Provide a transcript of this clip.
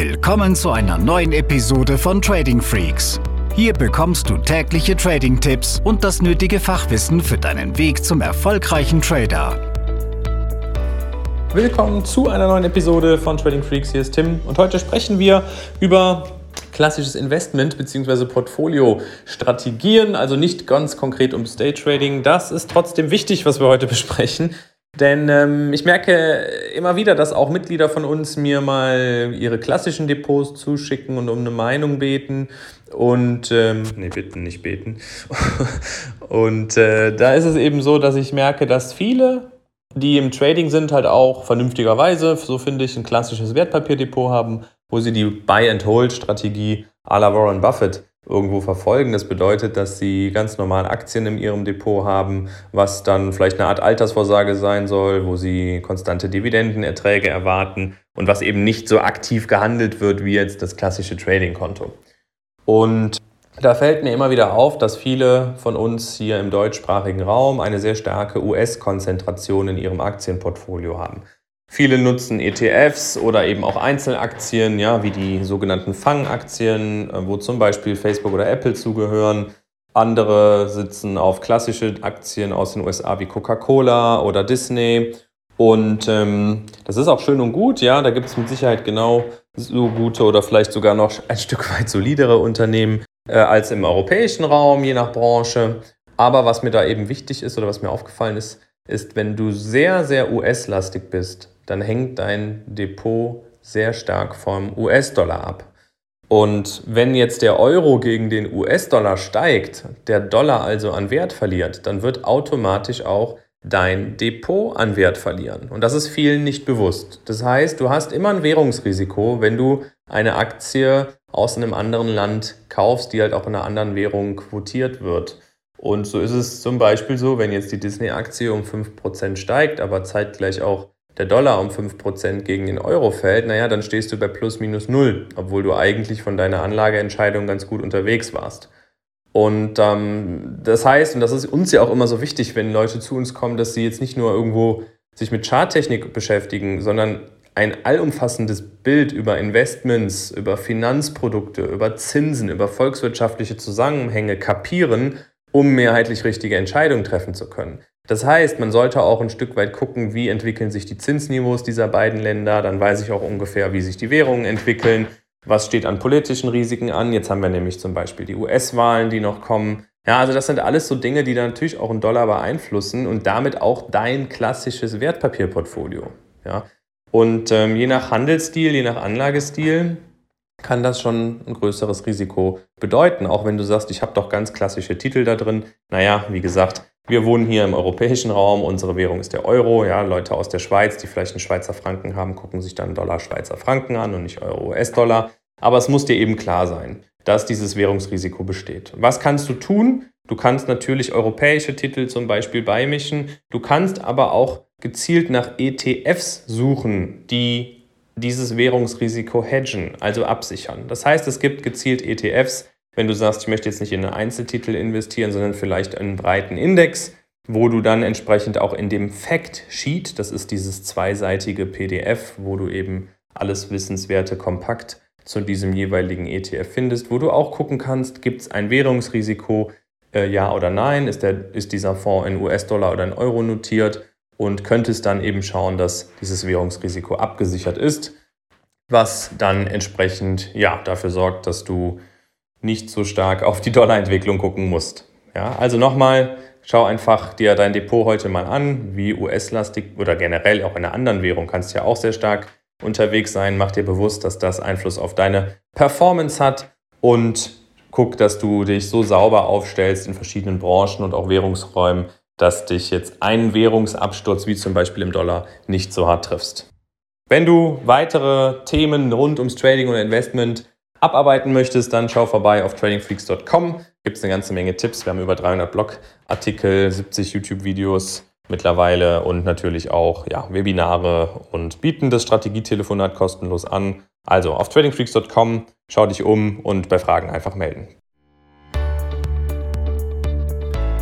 Willkommen zu einer neuen Episode von Trading Freaks. Hier bekommst du tägliche Trading-Tipps und das nötige Fachwissen für deinen Weg zum erfolgreichen Trader. Willkommen zu einer neuen Episode von Trading Freaks. Hier ist Tim und heute sprechen wir über klassisches Investment bzw. Portfolio-Strategien, also nicht ganz konkret um Day Trading. Das ist trotzdem wichtig, was wir heute besprechen. Denn ähm, ich merke immer wieder, dass auch Mitglieder von uns mir mal ihre klassischen Depots zuschicken und um eine Meinung beten. Und, ähm, nee, bitten, nicht beten. und äh, da ist es eben so, dass ich merke, dass viele, die im Trading sind, halt auch vernünftigerweise, so finde ich, ein klassisches Wertpapierdepot haben, wo sie die Buy-and-Hold-Strategie à la Warren Buffett irgendwo verfolgen. Das bedeutet, dass sie ganz normal Aktien in ihrem Depot haben, was dann vielleicht eine Art Altersvorsorge sein soll, wo sie konstante Dividendenerträge erwarten und was eben nicht so aktiv gehandelt wird wie jetzt das klassische Trading-Konto. Und da fällt mir immer wieder auf, dass viele von uns hier im deutschsprachigen Raum eine sehr starke US-Konzentration in ihrem Aktienportfolio haben. Viele nutzen ETFs oder eben auch Einzelaktien, ja, wie die sogenannten Fangaktien, äh, wo zum Beispiel Facebook oder Apple zugehören. Andere sitzen auf klassische Aktien aus den USA wie Coca-Cola oder Disney. Und ähm, das ist auch schön und gut, ja, da gibt es mit Sicherheit genau so gute oder vielleicht sogar noch ein Stück weit solidere Unternehmen äh, als im europäischen Raum, je nach Branche. Aber was mir da eben wichtig ist oder was mir aufgefallen ist, ist, wenn du sehr, sehr US-lastig bist, dann hängt dein Depot sehr stark vom US-Dollar ab. Und wenn jetzt der Euro gegen den US-Dollar steigt, der Dollar also an Wert verliert, dann wird automatisch auch dein Depot an Wert verlieren. Und das ist vielen nicht bewusst. Das heißt, du hast immer ein Währungsrisiko, wenn du eine Aktie aus einem anderen Land kaufst, die halt auch in einer anderen Währung quotiert wird. Und so ist es zum Beispiel so, wenn jetzt die Disney-Aktie um 5% steigt, aber zeitgleich auch der Dollar um 5% gegen den Euro fällt, naja, dann stehst du bei plus minus null, obwohl du eigentlich von deiner Anlageentscheidung ganz gut unterwegs warst. Und ähm, das heißt, und das ist uns ja auch immer so wichtig, wenn Leute zu uns kommen, dass sie jetzt nicht nur irgendwo sich mit Charttechnik beschäftigen, sondern ein allumfassendes Bild über Investments, über Finanzprodukte, über Zinsen, über volkswirtschaftliche Zusammenhänge kapieren, um mehrheitlich richtige Entscheidungen treffen zu können. Das heißt, man sollte auch ein Stück weit gucken, wie entwickeln sich die Zinsniveaus dieser beiden Länder. Dann weiß ich auch ungefähr, wie sich die Währungen entwickeln. Was steht an politischen Risiken an? Jetzt haben wir nämlich zum Beispiel die US-Wahlen, die noch kommen. Ja, also das sind alles so Dinge, die dann natürlich auch einen Dollar beeinflussen und damit auch dein klassisches Wertpapierportfolio. Ja. Und ähm, je nach Handelsstil, je nach Anlagestil kann das schon ein größeres Risiko bedeuten. Auch wenn du sagst, ich habe doch ganz klassische Titel da drin. Naja, wie gesagt, wir wohnen hier im europäischen Raum, unsere Währung ist der Euro. Ja, Leute aus der Schweiz, die vielleicht einen Schweizer Franken haben, gucken sich dann Dollar Schweizer Franken an und nicht Euro US-Dollar. Aber es muss dir eben klar sein, dass dieses Währungsrisiko besteht. Was kannst du tun? Du kannst natürlich europäische Titel zum Beispiel beimischen. Du kannst aber auch gezielt nach ETFs suchen, die dieses Währungsrisiko hedgen, also absichern. Das heißt, es gibt gezielt ETFs, wenn du sagst, ich möchte jetzt nicht in einen Einzeltitel investieren, sondern vielleicht in einen breiten Index, wo du dann entsprechend auch in dem Fact Sheet, das ist dieses zweiseitige PDF, wo du eben alles Wissenswerte kompakt zu diesem jeweiligen ETF findest, wo du auch gucken kannst, gibt es ein Währungsrisiko, äh, ja oder nein, ist, der, ist dieser Fonds in US-Dollar oder in Euro notiert und könntest dann eben schauen, dass dieses Währungsrisiko abgesichert ist, was dann entsprechend ja, dafür sorgt, dass du nicht so stark auf die Dollarentwicklung gucken musst. Ja, also nochmal, schau einfach dir dein Depot heute mal an, wie US-lastig oder generell auch in einer anderen Währung kannst du ja auch sehr stark unterwegs sein. Mach dir bewusst, dass das Einfluss auf deine Performance hat und guck, dass du dich so sauber aufstellst in verschiedenen Branchen und auch Währungsräumen, dass dich jetzt ein Währungsabsturz wie zum Beispiel im Dollar nicht so hart triffst. Wenn du weitere Themen rund ums Trading und Investment abarbeiten möchtest, dann schau vorbei auf tradingfreaks.com. Gibt es eine ganze Menge Tipps. Wir haben über 300 Blogartikel, 70 YouTube-Videos mittlerweile und natürlich auch ja, Webinare und bieten das Strategietelefonat kostenlos an. Also auf tradingfreaks.com, schau dich um und bei Fragen einfach melden.